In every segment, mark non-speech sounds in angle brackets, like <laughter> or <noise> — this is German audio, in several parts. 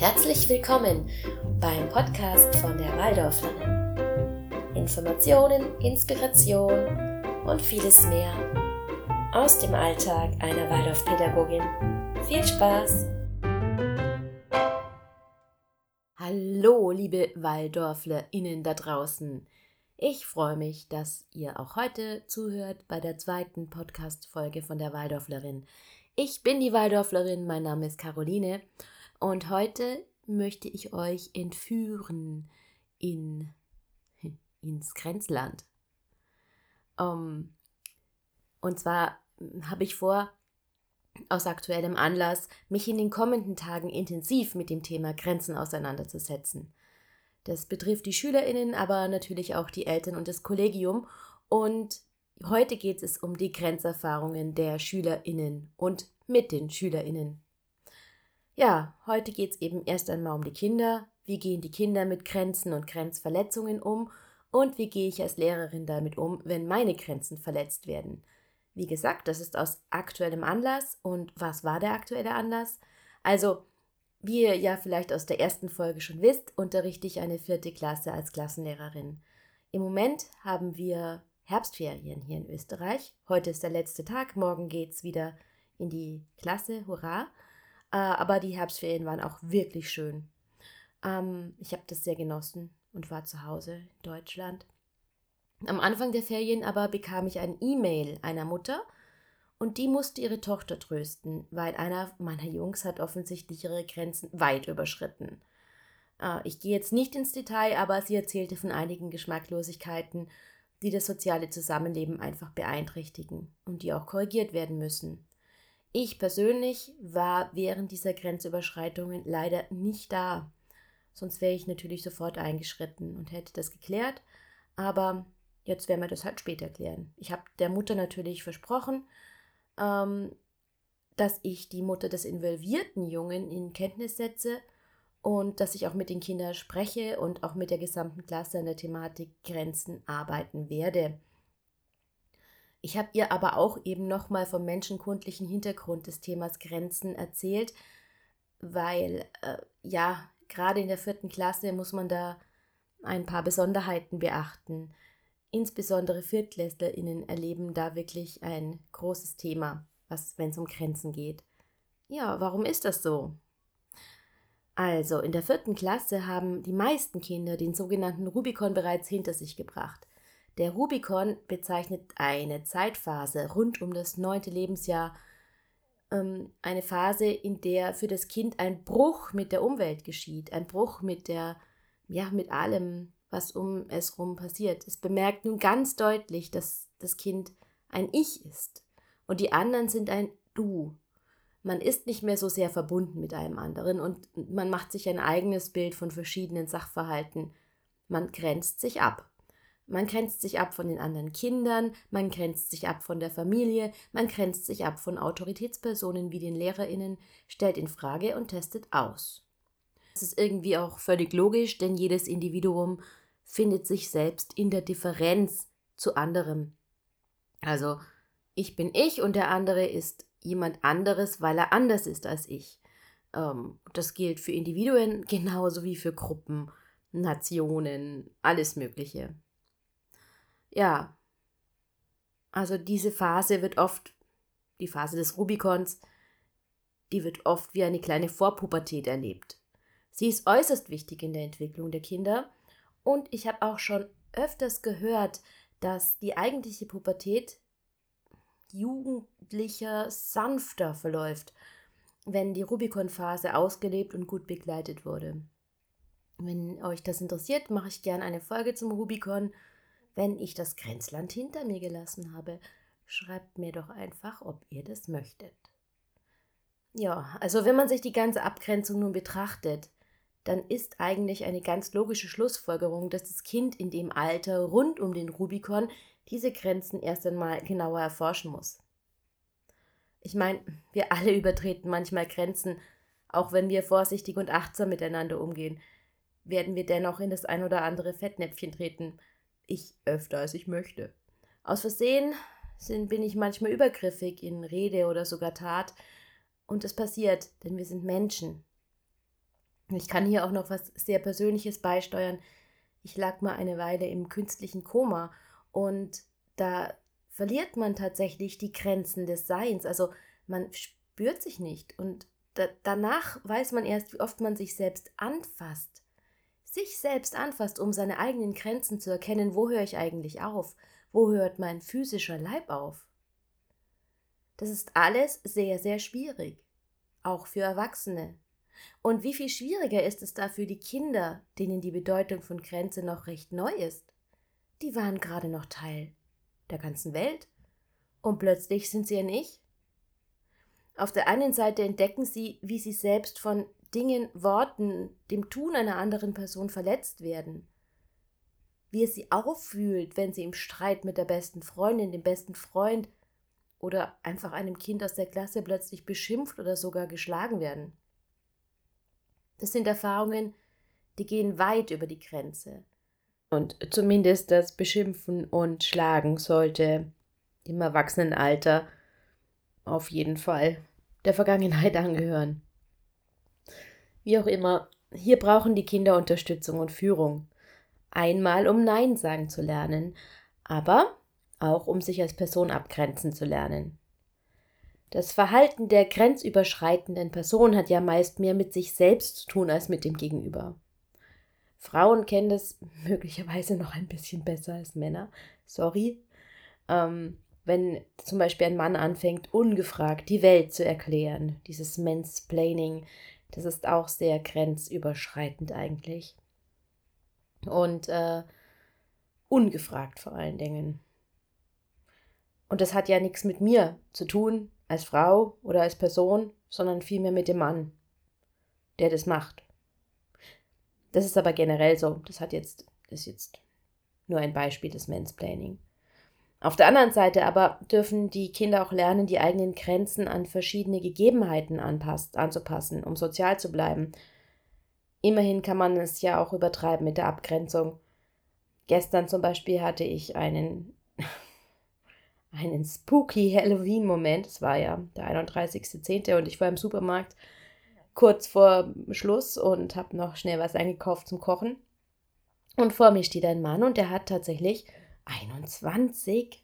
Herzlich willkommen beim Podcast von der Waldorflerin. Informationen, Inspiration und vieles mehr aus dem Alltag einer Waldorfpädagogin. Viel Spaß! Hallo, liebe WaldorflerInnen da draußen. Ich freue mich, dass ihr auch heute zuhört bei der zweiten Podcast-Folge von der Waldorflerin. Ich bin die Waldorflerin, mein Name ist Caroline und heute möchte ich euch entführen in, ins Grenzland. Um, ähm, und zwar habe ich vor, aus aktuellem Anlass, mich in den kommenden Tagen intensiv mit dem Thema Grenzen auseinanderzusetzen. Das betrifft die Schülerinnen, aber natürlich auch die Eltern und das Kollegium. Und heute geht es um die Grenzerfahrungen der Schülerinnen und mit den Schülerinnen. Ja, heute geht es eben erst einmal um die Kinder. Wie gehen die Kinder mit Grenzen und Grenzverletzungen um? Und wie gehe ich als Lehrerin damit um, wenn meine Grenzen verletzt werden? Wie gesagt, das ist aus aktuellem Anlass. Und was war der aktuelle Anlass? Also, wie ihr ja vielleicht aus der ersten Folge schon wisst, unterrichte ich eine vierte Klasse als Klassenlehrerin. Im Moment haben wir Herbstferien hier in Österreich. Heute ist der letzte Tag, morgen geht es wieder in die Klasse, hurra. Äh, aber die Herbstferien waren auch wirklich schön. Ähm, ich habe das sehr genossen und war zu Hause in Deutschland. Am Anfang der Ferien aber bekam ich ein E-Mail einer Mutter, und die musste ihre Tochter trösten, weil einer meiner Jungs hat offensichtlich ihre Grenzen weit überschritten. Äh, ich gehe jetzt nicht ins Detail, aber sie erzählte von einigen Geschmacklosigkeiten, die das soziale Zusammenleben einfach beeinträchtigen und die auch korrigiert werden müssen. Ich persönlich war während dieser Grenzüberschreitungen leider nicht da. Sonst wäre ich natürlich sofort eingeschritten und hätte das geklärt. Aber jetzt werden wir das halt später klären. Ich habe der Mutter natürlich versprochen, ähm, dass ich die Mutter des involvierten Jungen in Kenntnis setze und dass ich auch mit den Kindern spreche und auch mit der gesamten Klasse an der Thematik Grenzen arbeiten werde. Ich habe ihr aber auch eben nochmal vom menschenkundlichen Hintergrund des Themas Grenzen erzählt, weil äh, ja, gerade in der vierten Klasse muss man da ein paar Besonderheiten beachten. Insbesondere ViertklässlerInnen erleben da wirklich ein großes Thema, wenn es um Grenzen geht. Ja, warum ist das so? Also, in der vierten Klasse haben die meisten Kinder den sogenannten Rubikon bereits hinter sich gebracht. Der Rubikon bezeichnet eine Zeitphase rund um das neunte Lebensjahr, ähm, eine Phase, in der für das Kind ein Bruch mit der Umwelt geschieht, ein Bruch mit der, ja, mit allem, was um es herum passiert. Es bemerkt nun ganz deutlich, dass das Kind ein Ich ist und die anderen sind ein Du. Man ist nicht mehr so sehr verbunden mit einem anderen und man macht sich ein eigenes Bild von verschiedenen Sachverhalten. Man grenzt sich ab. Man grenzt sich ab von den anderen Kindern, man grenzt sich ab von der Familie, man grenzt sich ab von Autoritätspersonen wie den Lehrerinnen, stellt in Frage und testet aus. Das ist irgendwie auch völlig logisch, denn jedes Individuum findet sich selbst in der Differenz zu anderem. Also, ich bin ich und der andere ist jemand anderes, weil er anders ist als ich. Ähm, das gilt für Individuen genauso wie für Gruppen, Nationen, alles Mögliche. Ja, also diese Phase wird oft, die Phase des Rubikons, die wird oft wie eine kleine Vorpubertät erlebt. Sie ist äußerst wichtig in der Entwicklung der Kinder und ich habe auch schon öfters gehört, dass die eigentliche Pubertät jugendlicher, sanfter verläuft, wenn die Rubicon-Phase ausgelebt und gut begleitet wurde. Wenn euch das interessiert, mache ich gerne eine Folge zum Rubicon. Wenn ich das Grenzland hinter mir gelassen habe, schreibt mir doch einfach, ob ihr das möchtet. Ja, also wenn man sich die ganze Abgrenzung nun betrachtet, dann ist eigentlich eine ganz logische Schlussfolgerung, dass das Kind in dem Alter rund um den Rubikon diese Grenzen erst einmal genauer erforschen muss. Ich meine, wir alle übertreten manchmal Grenzen, auch wenn wir vorsichtig und achtsam miteinander umgehen, werden wir dennoch in das ein oder andere Fettnäpfchen treten. Ich öfter als ich möchte. Aus Versehen sind, bin ich manchmal übergriffig in Rede oder sogar Tat. Und es passiert, denn wir sind Menschen Ich kann hier auch noch was sehr Persönliches beisteuern. Ich lag mal eine Weile im künstlichen Koma und da verliert man tatsächlich die Grenzen des Seins. Also man spürt sich nicht und da, danach weiß man erst, wie oft man sich selbst anfasst. Sich selbst anfasst, um seine eigenen Grenzen zu erkennen, wo höre ich eigentlich auf, wo hört mein physischer Leib auf. Das ist alles sehr, sehr schwierig, auch für Erwachsene. Und wie viel schwieriger ist es da für die Kinder, denen die Bedeutung von Grenze noch recht neu ist? Die waren gerade noch Teil der ganzen Welt und plötzlich sind sie ein Ich. Auf der einen Seite entdecken sie, wie sie selbst von Dingen, Worten, dem Tun einer anderen Person verletzt werden. Wie es sie auffühlt, wenn sie im Streit mit der besten Freundin, dem besten Freund oder einfach einem Kind aus der Klasse plötzlich beschimpft oder sogar geschlagen werden. Das sind Erfahrungen, die gehen weit über die Grenze. Und zumindest das Beschimpfen und Schlagen sollte im Erwachsenenalter auf jeden Fall der Vergangenheit <laughs> angehören. Wie auch immer, hier brauchen die Kinder Unterstützung und Führung. Einmal, um Nein sagen zu lernen, aber auch um sich als Person abgrenzen zu lernen. Das Verhalten der grenzüberschreitenden Person hat ja meist mehr mit sich selbst zu tun als mit dem Gegenüber. Frauen kennen das <laughs> möglicherweise noch ein bisschen besser als Männer. Sorry. Ähm, wenn zum Beispiel ein Mann anfängt, ungefragt die Welt zu erklären, dieses Mansplaining, das ist auch sehr grenzüberschreitend eigentlich. Und äh, ungefragt vor allen Dingen. Und das hat ja nichts mit mir zu tun, als Frau oder als Person, sondern vielmehr mit dem Mann, der das macht. Das ist aber generell so. Das hat jetzt, ist jetzt nur ein Beispiel des Mansplaining. Auf der anderen Seite aber dürfen die Kinder auch lernen, die eigenen Grenzen an verschiedene Gegebenheiten anpasst, anzupassen, um sozial zu bleiben. Immerhin kann man es ja auch übertreiben mit der Abgrenzung. Gestern zum Beispiel hatte ich einen <laughs> einen spooky Halloween-Moment. Es war ja der 31.10. und ich war im Supermarkt kurz vor Schluss und habe noch schnell was eingekauft zum Kochen. Und vor mir steht ein Mann und der hat tatsächlich 21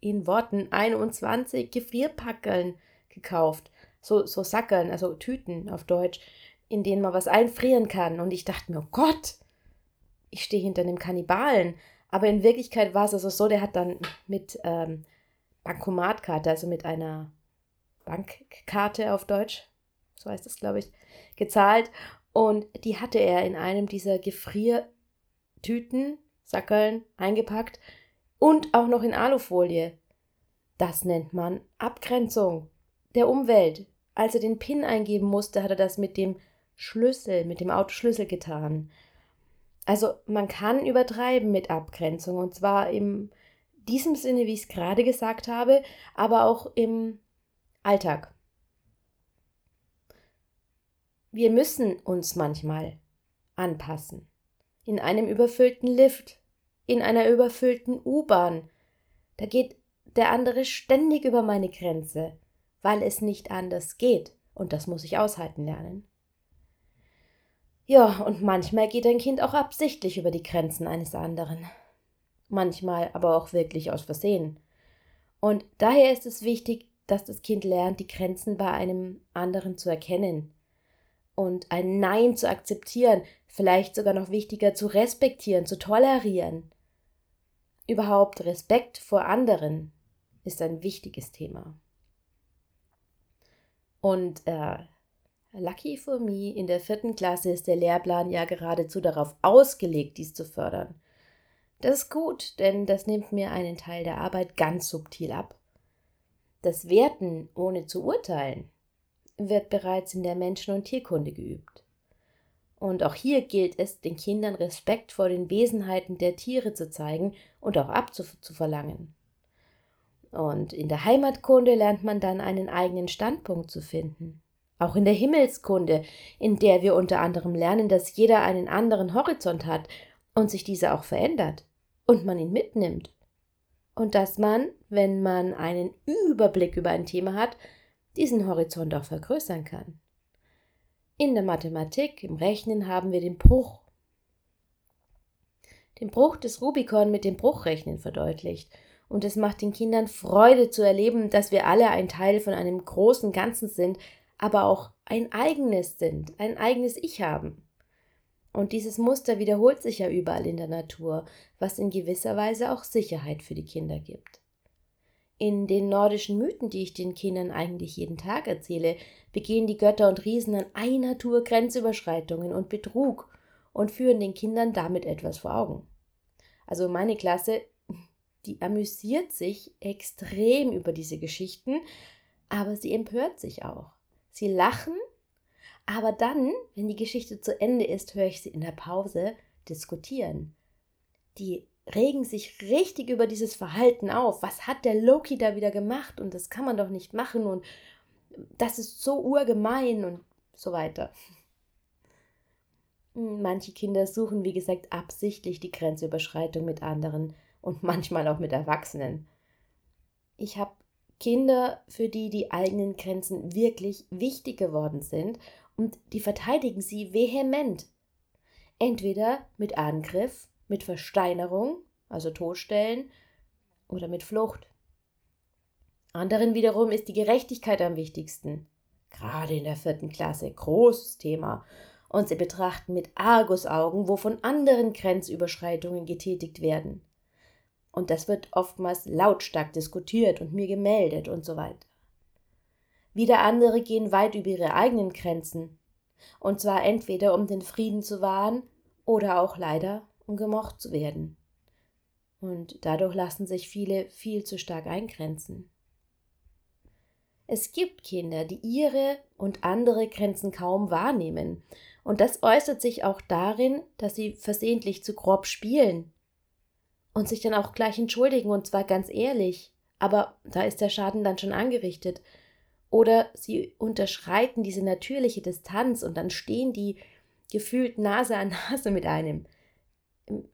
in Worten 21 Gefrierpackeln gekauft. So, so Sackeln, also Tüten auf Deutsch, in denen man was einfrieren kann. Und ich dachte mir, oh Gott, ich stehe hinter einem Kannibalen. Aber in Wirklichkeit war es also so, der hat dann mit ähm, Bankomatkarte, also mit einer Bankkarte auf Deutsch, so heißt das, glaube ich, gezahlt. Und die hatte er in einem dieser Gefriertüten, Sackeln, eingepackt und auch noch in Alufolie. Das nennt man Abgrenzung der Umwelt. Als er den PIN eingeben musste, hat er das mit dem Schlüssel, mit dem Autoschlüssel getan. Also man kann übertreiben mit Abgrenzung und zwar im diesem Sinne, wie ich es gerade gesagt habe, aber auch im Alltag. Wir müssen uns manchmal anpassen. In einem überfüllten Lift, in einer überfüllten U-Bahn. Da geht der andere ständig über meine Grenze, weil es nicht anders geht. Und das muss ich aushalten lernen. Ja, und manchmal geht ein Kind auch absichtlich über die Grenzen eines anderen. Manchmal aber auch wirklich aus Versehen. Und daher ist es wichtig, dass das Kind lernt, die Grenzen bei einem anderen zu erkennen und ein Nein zu akzeptieren, vielleicht sogar noch wichtiger zu respektieren, zu tolerieren. Überhaupt Respekt vor anderen ist ein wichtiges Thema. Und äh, Lucky for me, in der vierten Klasse ist der Lehrplan ja geradezu darauf ausgelegt, dies zu fördern. Das ist gut, denn das nimmt mir einen Teil der Arbeit ganz subtil ab. Das Werten ohne zu urteilen wird bereits in der Menschen- und Tierkunde geübt. Und auch hier gilt es, den Kindern Respekt vor den Wesenheiten der Tiere zu zeigen und auch abzuverlangen. Und in der Heimatkunde lernt man dann einen eigenen Standpunkt zu finden. Auch in der Himmelskunde, in der wir unter anderem lernen, dass jeder einen anderen Horizont hat und sich dieser auch verändert und man ihn mitnimmt. Und dass man, wenn man einen Überblick über ein Thema hat, diesen Horizont auch vergrößern kann. In der Mathematik, im Rechnen haben wir den Bruch. Den Bruch des Rubikon mit dem Bruchrechnen verdeutlicht. Und es macht den Kindern Freude zu erleben, dass wir alle ein Teil von einem großen Ganzen sind, aber auch ein eigenes sind, ein eigenes Ich haben. Und dieses Muster wiederholt sich ja überall in der Natur, was in gewisser Weise auch Sicherheit für die Kinder gibt. In den nordischen Mythen, die ich den Kindern eigentlich jeden Tag erzähle, begehen die Götter und Riesen an einer Tour Grenzüberschreitungen und Betrug und führen den Kindern damit etwas vor Augen. Also meine Klasse, <laughs> die amüsiert sich extrem über diese Geschichten, aber sie empört sich auch. Sie lachen, aber dann, wenn die Geschichte zu Ende ist, höre ich sie in der Pause diskutieren. Die regen sich richtig über dieses Verhalten auf. Was hat der Loki da wieder gemacht? Und das kann man doch nicht machen und das ist so urgemein und so weiter. Manche Kinder suchen, wie gesagt, absichtlich die Grenzüberschreitung mit anderen und manchmal auch mit Erwachsenen. Ich habe Kinder, für die die eigenen Grenzen wirklich wichtig geworden sind und die verteidigen sie vehement. Entweder mit Angriff mit Versteinerung, also Totstellen, oder mit Flucht. Anderen wiederum ist die Gerechtigkeit am wichtigsten. Gerade in der vierten Klasse, großes Thema. Und sie betrachten mit Argusaugen, wo von anderen Grenzüberschreitungen getätigt werden. Und das wird oftmals lautstark diskutiert und mir gemeldet und so weiter. Wieder andere gehen weit über ihre eigenen Grenzen. Und zwar entweder um den Frieden zu wahren oder auch leider um gemocht zu werden. Und dadurch lassen sich viele viel zu stark eingrenzen. Es gibt Kinder, die ihre und andere Grenzen kaum wahrnehmen, und das äußert sich auch darin, dass sie versehentlich zu grob spielen und sich dann auch gleich entschuldigen, und zwar ganz ehrlich, aber da ist der Schaden dann schon angerichtet. Oder sie unterschreiten diese natürliche Distanz und dann stehen die gefühlt Nase an Nase mit einem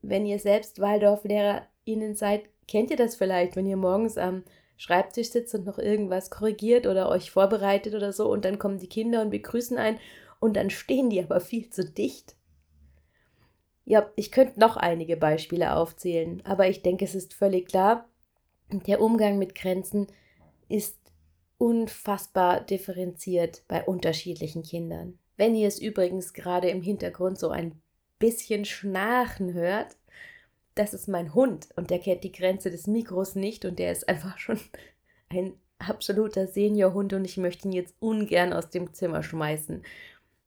wenn ihr selbst WaldorflehrerInnen seid, kennt ihr das vielleicht, wenn ihr morgens am Schreibtisch sitzt und noch irgendwas korrigiert oder euch vorbereitet oder so und dann kommen die Kinder und begrüßen einen und dann stehen die aber viel zu dicht. Ja, ich könnte noch einige Beispiele aufzählen, aber ich denke, es ist völlig klar, der Umgang mit Grenzen ist unfassbar differenziert bei unterschiedlichen Kindern. Wenn ihr es übrigens gerade im Hintergrund so ein bisschen schnarchen hört, das ist mein Hund und der kennt die Grenze des Mikros nicht und der ist einfach schon <laughs> ein absoluter Seniorhund und ich möchte ihn jetzt ungern aus dem Zimmer schmeißen.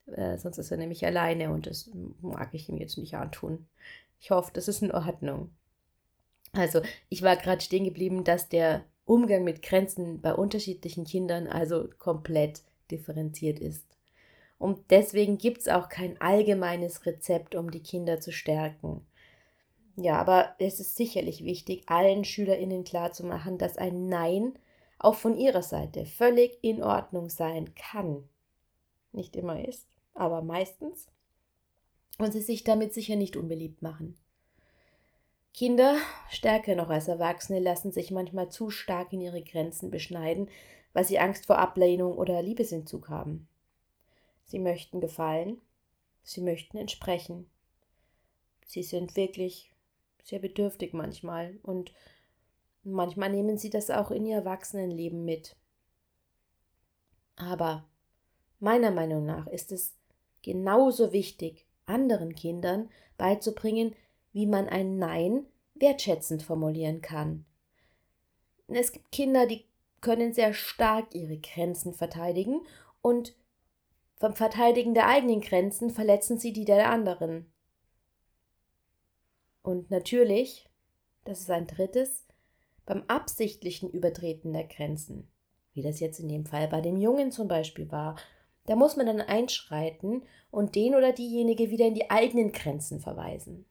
Äh, sonst ist er nämlich alleine und das mag ich ihm jetzt nicht antun. Ich hoffe, das ist in Ordnung. Also, ich war gerade stehen geblieben, dass der Umgang mit Grenzen bei unterschiedlichen Kindern also komplett differenziert ist. Und deswegen gibt es auch kein allgemeines Rezept, um die Kinder zu stärken. Ja, aber es ist sicherlich wichtig, allen SchülerInnen klarzumachen, dass ein Nein auch von ihrer Seite völlig in Ordnung sein kann. Nicht immer ist, aber meistens. Und sie sich damit sicher nicht unbeliebt machen. Kinder, stärker noch als Erwachsene, lassen sich manchmal zu stark in ihre Grenzen beschneiden, weil sie Angst vor Ablehnung oder Liebesentzug haben. Sie möchten gefallen, sie möchten entsprechen. Sie sind wirklich sehr bedürftig manchmal und manchmal nehmen sie das auch in ihr Erwachsenenleben mit. Aber meiner Meinung nach ist es genauso wichtig, anderen Kindern beizubringen, wie man ein Nein wertschätzend formulieren kann. Es gibt Kinder, die können sehr stark ihre Grenzen verteidigen und vom Verteidigen der eigenen Grenzen verletzen sie die der anderen. Und natürlich, das ist ein drittes, beim absichtlichen Übertreten der Grenzen, wie das jetzt in dem Fall bei dem Jungen zum Beispiel war, da muss man dann einschreiten und den oder diejenige wieder in die eigenen Grenzen verweisen.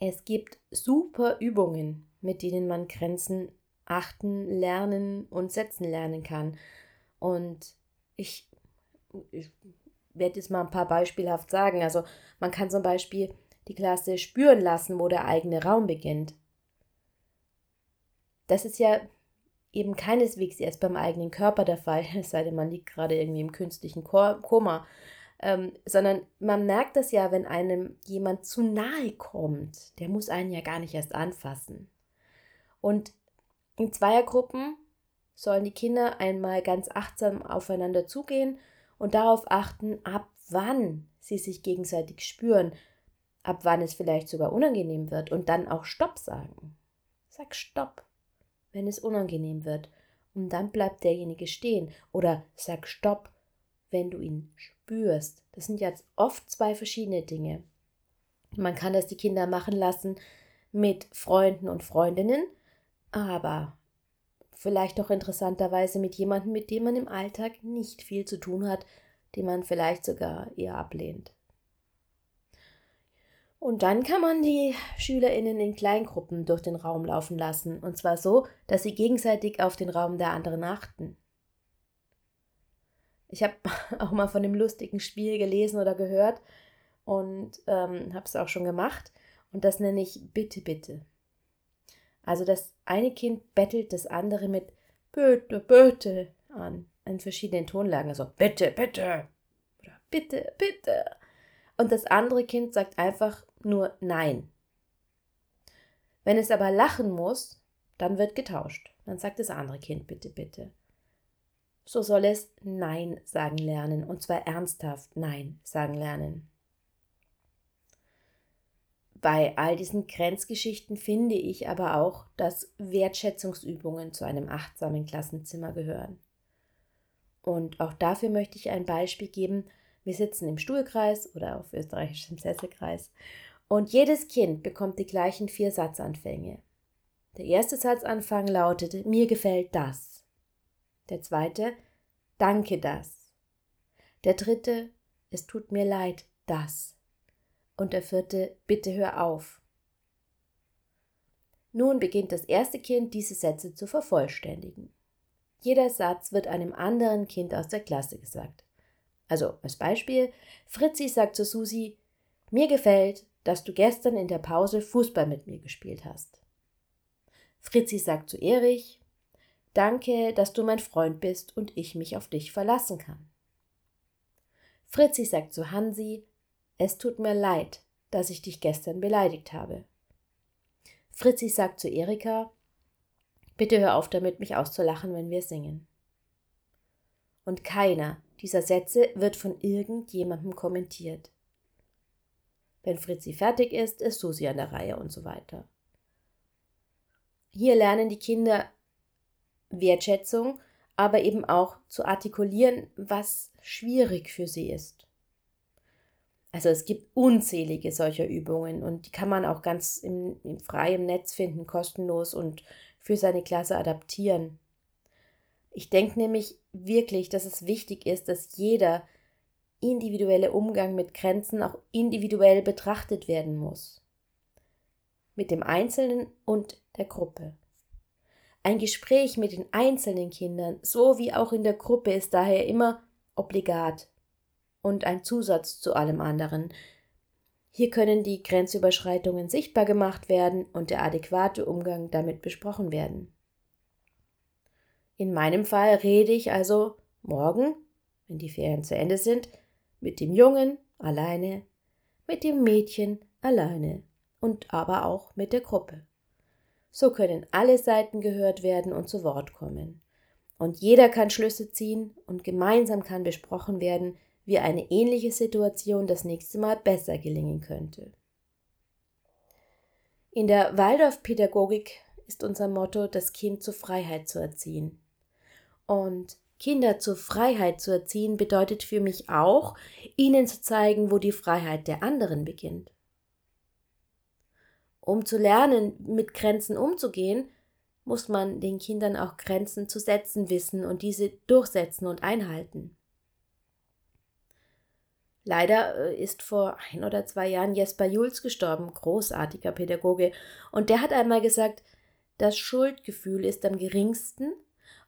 Es gibt super Übungen, mit denen man Grenzen achten, lernen und setzen lernen kann. Und ich, ich werde jetzt mal ein paar beispielhaft sagen. Also man kann zum Beispiel die Klasse spüren lassen, wo der eigene Raum beginnt. Das ist ja eben keineswegs erst beim eigenen Körper der Fall, <laughs> es sei denn, man liegt gerade irgendwie im künstlichen Koma, ähm, sondern man merkt das ja, wenn einem jemand zu nahe kommt, der muss einen ja gar nicht erst anfassen. Und in Zweiergruppen sollen die Kinder einmal ganz achtsam aufeinander zugehen und darauf achten, ab wann sie sich gegenseitig spüren, ab wann es vielleicht sogar unangenehm wird und dann auch Stopp sagen. Sag Stopp, wenn es unangenehm wird und dann bleibt derjenige stehen oder sag Stopp, wenn du ihn spürst. Das sind jetzt oft zwei verschiedene Dinge. Man kann das die Kinder machen lassen mit Freunden und Freundinnen, aber vielleicht auch interessanterweise mit jemandem, mit dem man im Alltag nicht viel zu tun hat, den man vielleicht sogar eher ablehnt. Und dann kann man die Schülerinnen in Kleingruppen durch den Raum laufen lassen, und zwar so, dass sie gegenseitig auf den Raum der anderen achten. Ich habe <laughs> auch mal von dem lustigen Spiel gelesen oder gehört und ähm, habe es auch schon gemacht. Und das nenne ich Bitte, bitte. Also das eine Kind bettelt das andere mit Bitte, bitte an, in verschiedenen Tonlagen. Also Bitte, bitte oder Bitte, bitte. Und das andere Kind sagt einfach nur Nein. Wenn es aber lachen muss, dann wird getauscht. Dann sagt das andere Kind Bitte, bitte so soll es Nein sagen lernen, und zwar ernsthaft Nein sagen lernen. Bei all diesen Grenzgeschichten finde ich aber auch, dass Wertschätzungsübungen zu einem achtsamen Klassenzimmer gehören. Und auch dafür möchte ich ein Beispiel geben. Wir sitzen im Stuhlkreis oder auf österreichischem Sesselkreis und jedes Kind bekommt die gleichen vier Satzanfänge. Der erste Satzanfang lautet Mir gefällt das. Der zweite, danke das. Der dritte, es tut mir leid, das. Und der vierte, bitte hör auf. Nun beginnt das erste Kind, diese Sätze zu vervollständigen. Jeder Satz wird einem anderen Kind aus der Klasse gesagt. Also als Beispiel, Fritzi sagt zu Susi, mir gefällt, dass du gestern in der Pause Fußball mit mir gespielt hast. Fritzi sagt zu Erich, Danke, dass du mein Freund bist und ich mich auf dich verlassen kann. Fritzi sagt zu Hansi, es tut mir leid, dass ich dich gestern beleidigt habe. Fritzi sagt zu Erika, bitte hör auf damit, mich auszulachen, wenn wir singen. Und keiner dieser Sätze wird von irgendjemandem kommentiert. Wenn Fritzi fertig ist, ist Susi an der Reihe und so weiter. Hier lernen die Kinder Wertschätzung, aber eben auch zu artikulieren, was schwierig für sie ist. Also es gibt unzählige solcher Übungen und die kann man auch ganz im, im freien Netz finden, kostenlos und für seine Klasse adaptieren. Ich denke nämlich wirklich, dass es wichtig ist, dass jeder individuelle Umgang mit Grenzen auch individuell betrachtet werden muss. Mit dem Einzelnen und der Gruppe. Ein Gespräch mit den einzelnen Kindern sowie auch in der Gruppe ist daher immer obligat und ein Zusatz zu allem anderen. Hier können die Grenzüberschreitungen sichtbar gemacht werden und der adäquate Umgang damit besprochen werden. In meinem Fall rede ich also morgen, wenn die Ferien zu Ende sind, mit dem Jungen alleine, mit dem Mädchen alleine und aber auch mit der Gruppe. So können alle Seiten gehört werden und zu Wort kommen. Und jeder kann Schlüsse ziehen und gemeinsam kann besprochen werden, wie eine ähnliche Situation das nächste Mal besser gelingen könnte. In der Waldorfpädagogik ist unser Motto, das Kind zur Freiheit zu erziehen. Und Kinder zur Freiheit zu erziehen bedeutet für mich auch, ihnen zu zeigen, wo die Freiheit der anderen beginnt. Um zu lernen, mit Grenzen umzugehen, muss man den Kindern auch Grenzen zu setzen wissen und diese durchsetzen und einhalten. Leider äh, ist vor ein oder zwei Jahren Jesper Jules gestorben, großartiger Pädagoge, und der hat einmal gesagt, das Schuldgefühl ist am geringsten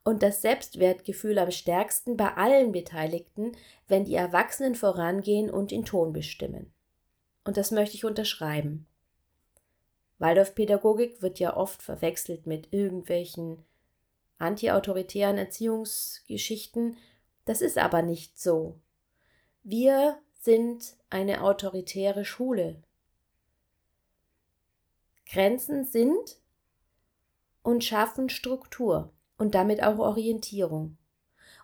und das Selbstwertgefühl am stärksten bei allen Beteiligten, wenn die Erwachsenen vorangehen und den Ton bestimmen. Und das möchte ich unterschreiben. Waldorfpädagogik wird ja oft verwechselt mit irgendwelchen antiautoritären Erziehungsgeschichten. Das ist aber nicht so. Wir sind eine autoritäre Schule. Grenzen sind und schaffen Struktur und damit auch Orientierung.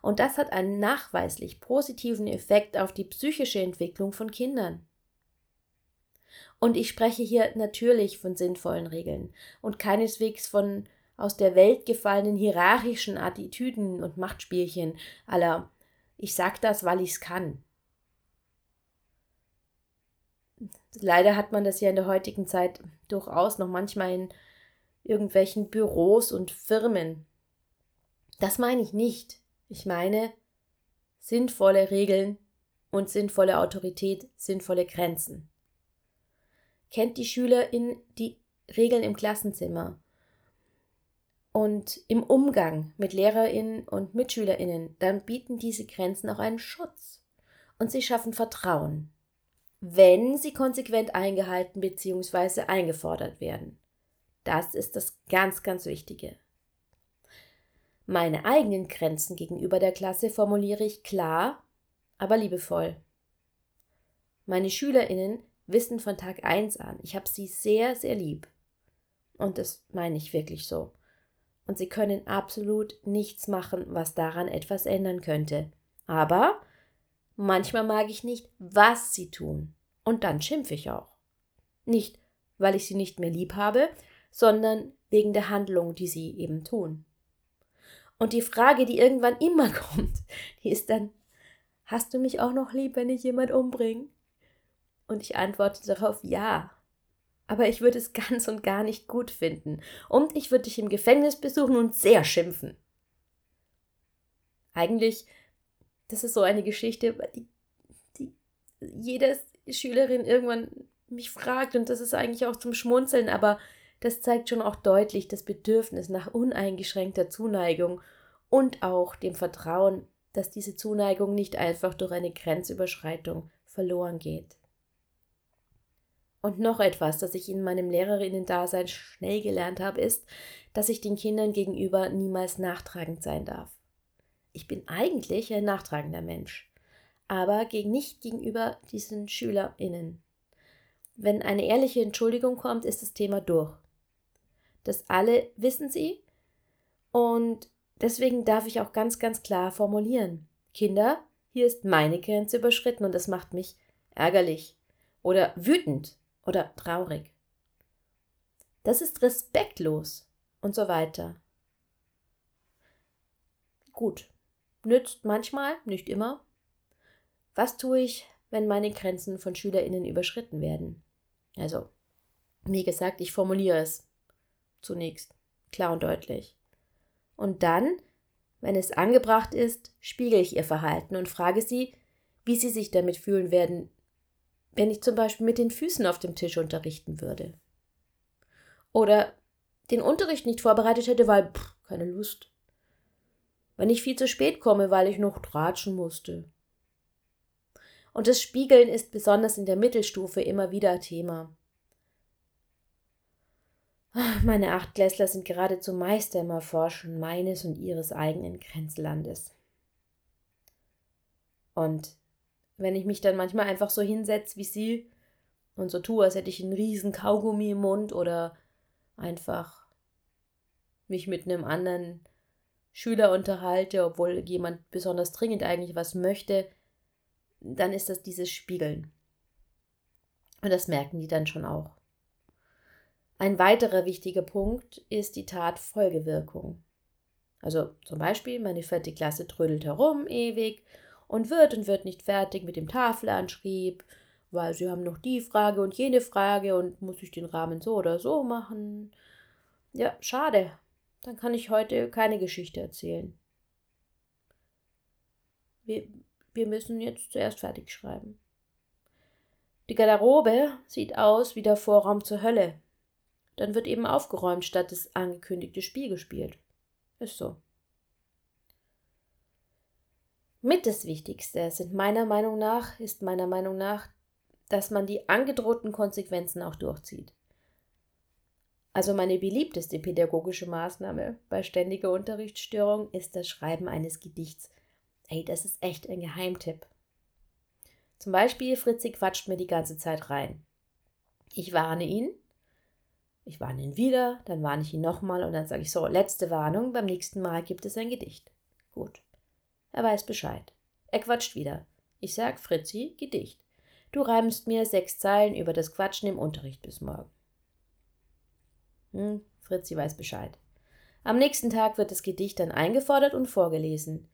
Und das hat einen nachweislich positiven Effekt auf die psychische Entwicklung von Kindern. Und ich spreche hier natürlich von sinnvollen Regeln und keineswegs von aus der Welt gefallenen hierarchischen Attitüden und Machtspielchen aller ich sag das, weil ich's kann. Leider hat man das ja in der heutigen Zeit durchaus noch manchmal in irgendwelchen Büros und Firmen. Das meine ich nicht. Ich meine sinnvolle Regeln und sinnvolle Autorität, sinnvolle Grenzen. Kennt die Schülerin die Regeln im Klassenzimmer und im Umgang mit Lehrerinnen und Mitschülerinnen, dann bieten diese Grenzen auch einen Schutz und sie schaffen Vertrauen, wenn sie konsequent eingehalten bzw. eingefordert werden. Das ist das ganz, ganz Wichtige. Meine eigenen Grenzen gegenüber der Klasse formuliere ich klar, aber liebevoll. Meine Schülerinnen wissen von Tag 1 an, ich habe sie sehr, sehr lieb. Und das meine ich wirklich so und sie können absolut nichts machen, was daran etwas ändern könnte. Aber manchmal mag ich nicht, was sie tun, und dann schimpfe ich auch. Nicht, weil ich sie nicht mehr lieb habe, sondern wegen der Handlung, die sie eben tun. Und die Frage, die irgendwann <laughs> immer kommt, die ist dann, hast du mich auch noch lieb, wenn ich jemand umbringe? Und ich antworte darauf ja aber ich würde es <laughs> ganz und gar nicht gut finden. Und ich würde dich im Gefängnis besuchen und sehr schimpfen. Eigentlich, das ist so eine Geschichte, die, die jede Schülerin irgendwann mich fragt und das ist eigentlich auch zum Schmunzeln, aber das zeigt schon auch deutlich das Bedürfnis nach uneingeschränkter Zuneigung und auch dem Vertrauen, dass diese Zuneigung nicht einfach durch eine Grenzüberschreitung verloren geht. Und noch etwas, das ich in meinem Lehrerinnen-Dasein schnell gelernt habe, ist, dass ich den Kindern gegenüber niemals nachtragend sein darf. Ich bin eigentlich ein nachtragender Mensch, aber nicht gegenüber diesen SchülerInnen. Wenn eine ehrliche Entschuldigung kommt, ist das Thema durch. Das alle wissen sie und deswegen darf ich auch ganz, ganz klar formulieren. Kinder, hier ist meine Grenze überschritten und das macht mich ärgerlich oder wütend oder traurig. Das ist respektlos und so weiter. Gut, nützt manchmal, nicht immer. Was tue ich, wenn meine Grenzen von Schülerinnen überschritten werden? Also, wie gesagt, ich formuliere es zunächst klar und deutlich. Und dann, wenn es angebracht ist, spiegele ich ihr Verhalten und frage sie, wie sie sich damit fühlen werden, wenn ich zum Beispiel mit den Füßen auf dem Tisch unterrichten würde. Oder den Unterricht nicht vorbereitet hätte, weil pff, keine Lust. Wenn ich viel zu spät komme, weil ich noch tratschen musste. Und das Spiegeln ist besonders in der Mittelstufe immer wieder Thema. Meine Achtklässler sind geradezu Meister im Erforschen meines und ihres eigenen Grenzlandes. Und wenn ich mich dann manchmal einfach so hinsetze wie sie und so tue, als hätte ich einen riesen Kaugummi im Mund oder einfach mich mit einem anderen Schüler unterhalte, obwohl jemand besonders dringend eigentlich was möchte, dann ist das dieses Spiegeln. Und das merken die dann schon auch. Ein weiterer wichtiger Punkt ist die Tatfolgewirkung. Also zum Beispiel, meine vierte Klasse trödelt herum ewig und wird und wird nicht fertig mit dem Tafelanschrieb, weil sie haben noch die Frage und jene Frage und muss ich den Rahmen so oder so machen. Ja, schade. Dann kann ich heute keine Geschichte erzählen. Wir, wir müssen jetzt zuerst fertig schreiben. Die Garderobe sieht aus wie der Vorraum zur Hölle. Dann wird eben aufgeräumt, statt das angekündigte Spiel gespielt. Ist so. Mit das Wichtigste sind meiner Meinung nach, ist meiner Meinung nach, dass man die angedrohten Konsequenzen auch durchzieht. Also meine beliebteste pädagogische Maßnahme bei ständiger Unterrichtsstörung ist das Schreiben eines Gedichts. Ey, das ist echt ein Geheimtipp. Zum Beispiel, Fritzi quatscht mir die ganze Zeit rein. Ich warne ihn, ich warne ihn wieder, dann warne ich ihn nochmal und dann sage ich so, letzte Warnung, beim nächsten Mal gibt es ein Gedicht. Gut. Er weiß Bescheid. Er quatscht wieder. Ich sag, Fritzi, Gedicht. Du reimst mir sechs Zeilen über das Quatschen im Unterricht bis morgen. Hm, Fritzi weiß Bescheid. Am nächsten Tag wird das Gedicht dann eingefordert und vorgelesen.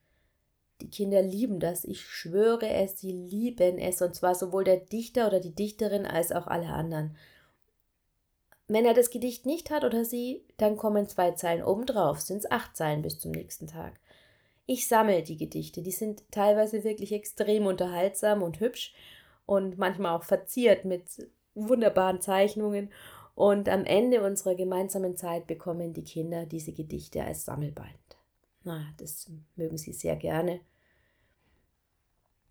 Die Kinder lieben das, ich schwöre es, sie lieben es, und zwar sowohl der Dichter oder die Dichterin als auch alle anderen. Wenn er das Gedicht nicht hat oder sie, dann kommen zwei Zeilen obendrauf, sind es acht Zeilen bis zum nächsten Tag. Ich sammle die Gedichte, die sind teilweise wirklich extrem unterhaltsam und hübsch und manchmal auch verziert mit wunderbaren Zeichnungen und am Ende unserer gemeinsamen Zeit bekommen die Kinder diese Gedichte als Sammelband. Na, das mögen sie sehr gerne.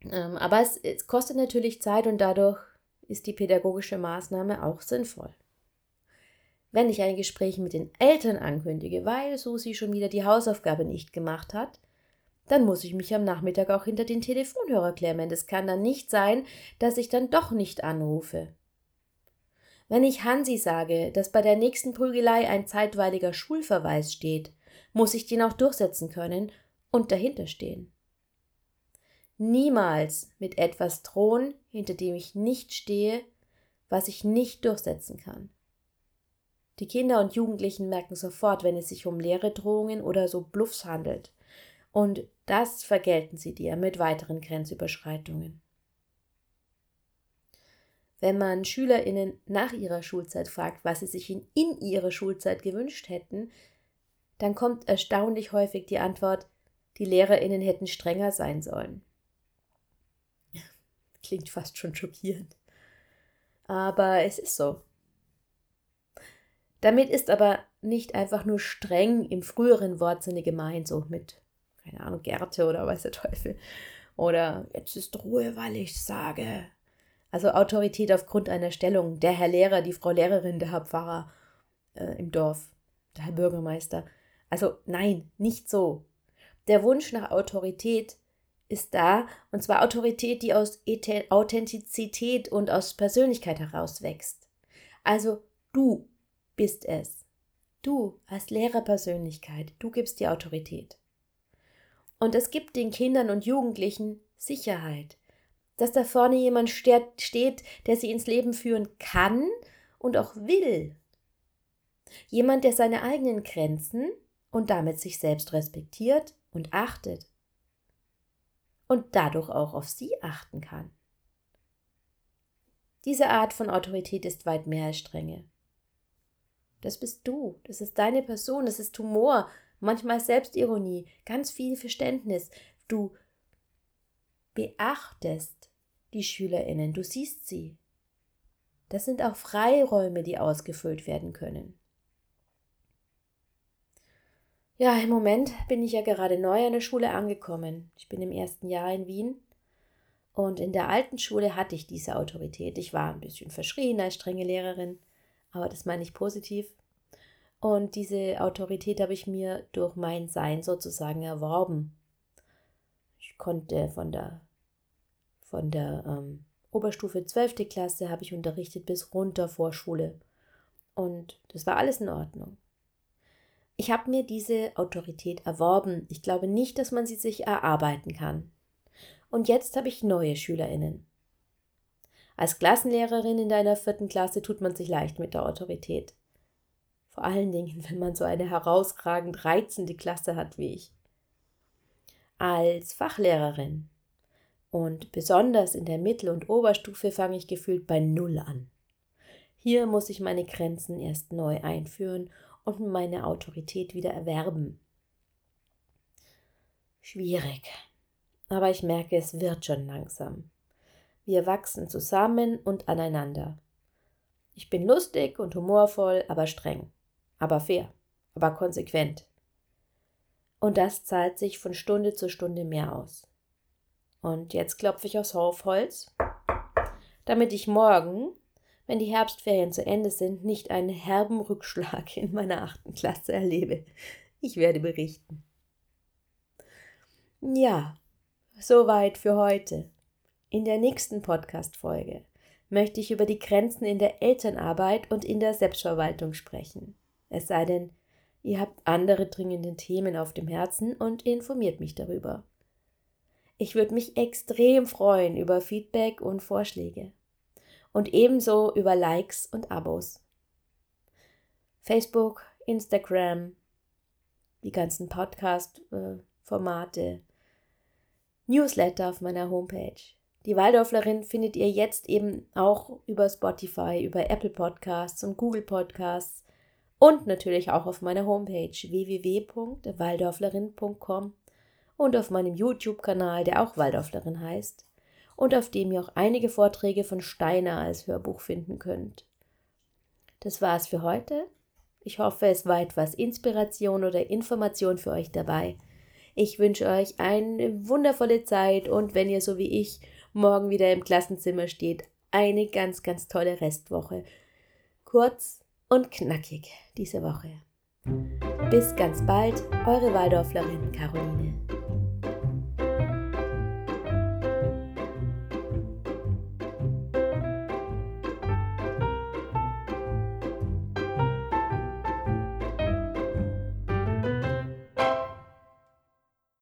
Ähm, aber es, es kostet natürlich Zeit und dadurch ist die pädagogische Maßnahme auch sinnvoll. Wenn ich ein Gespräch mit den Eltern ankündige, weil Susi schon wieder die Hausaufgabe nicht gemacht hat, dann muss ich mich am Nachmittag auch hinter den Telefonhörer klemmen. Das kann dann nicht sein, dass ich dann doch nicht anrufe. Wenn ich Hansi sage, dass bei der nächsten Prügelei ein zeitweiliger Schulverweis steht, muss ich den auch durchsetzen können und dahinter stehen. Niemals mit etwas drohen, hinter dem ich nicht stehe, was ich nicht durchsetzen kann. Die Kinder und Jugendlichen merken sofort, wenn es sich um leere Drohungen oder so Bluffs handelt. Und das vergelten sie dir mit weiteren Grenzüberschreitungen. Wenn man SchülerInnen nach ihrer Schulzeit fragt, was sie sich in, in ihrer Schulzeit gewünscht hätten, dann kommt erstaunlich häufig die Antwort, die LehrerInnen hätten strenger sein sollen. <laughs> Klingt fast schon schockierend. Aber es ist so. Damit ist aber nicht einfach nur streng im früheren Wortsinne gemeint, so mit, keine Ahnung, Gerte oder weiß der Teufel. Oder jetzt ist Ruhe, weil ich sage. Also Autorität aufgrund einer Stellung. Der Herr Lehrer, die Frau Lehrerin, der Herr Pfarrer äh, im Dorf, der Herr Bürgermeister. Also nein, nicht so. Der Wunsch nach Autorität ist da, und zwar Autorität, die aus Authentizität und aus Persönlichkeit herauswächst. Also du bist es. Du als Lehrerpersönlichkeit, du gibst die Autorität. Und es gibt den Kindern und Jugendlichen Sicherheit dass da vorne jemand steht, der sie ins Leben führen kann und auch will. Jemand, der seine eigenen Grenzen und damit sich selbst respektiert und achtet und dadurch auch auf sie achten kann. Diese Art von Autorität ist weit mehr als Strenge. Das bist du, das ist deine Person, das ist Humor, manchmal Selbstironie, ganz viel Verständnis. Du beachtest die Schülerinnen, du siehst sie. Das sind auch Freiräume, die ausgefüllt werden können. Ja, im Moment bin ich ja gerade neu an der Schule angekommen. Ich bin im ersten Jahr in Wien und in der alten Schule hatte ich diese Autorität. Ich war ein bisschen verschrien als strenge Lehrerin, aber das meine ich positiv. Und diese Autorität habe ich mir durch mein Sein sozusagen erworben. Ich konnte von der von der ähm, Oberstufe 12. Klasse habe ich unterrichtet bis runter Vorschule. Und das war alles in Ordnung. Ich habe mir diese Autorität erworben. Ich glaube nicht, dass man sie sich erarbeiten kann. Und jetzt habe ich neue Schülerinnen. Als Klassenlehrerin in deiner vierten Klasse tut man sich leicht mit der Autorität. Vor allen Dingen, wenn man so eine herausragend reizende Klasse hat wie ich. Als Fachlehrerin und besonders in der Mittel- und Oberstufe fange ich gefühlt bei Null an. Hier muss ich meine Grenzen erst neu einführen und meine Autorität wieder erwerben. Schwierig. Aber ich merke, es wird schon langsam. Wir wachsen zusammen und aneinander. Ich bin lustig und humorvoll, aber streng, aber fair, aber konsequent. Und das zahlt sich von Stunde zu Stunde mehr aus. Und jetzt klopfe ich aufs Hofholz, damit ich morgen, wenn die Herbstferien zu Ende sind, nicht einen herben Rückschlag in meiner achten Klasse erlebe. Ich werde berichten. Ja, soweit für heute. In der nächsten Podcast-Folge möchte ich über die Grenzen in der Elternarbeit und in der Selbstverwaltung sprechen. Es sei denn, ihr habt andere dringende Themen auf dem Herzen und informiert mich darüber. Ich würde mich extrem freuen über Feedback und Vorschläge und ebenso über Likes und Abos. Facebook, Instagram, die ganzen Podcast-Formate, Newsletter auf meiner Homepage. Die Waldorflerin findet ihr jetzt eben auch über Spotify, über Apple Podcasts und Google Podcasts und natürlich auch auf meiner Homepage www.waldorflerin.com und auf meinem YouTube-Kanal, der auch Waldorflerin heißt und auf dem ihr auch einige Vorträge von Steiner als Hörbuch finden könnt. Das war's für heute. Ich hoffe, es war etwas Inspiration oder Information für euch dabei. Ich wünsche euch eine wundervolle Zeit und wenn ihr so wie ich morgen wieder im Klassenzimmer steht, eine ganz, ganz tolle Restwoche. Kurz und knackig diese Woche. Bis ganz bald, eure Waldorflerin Caroline.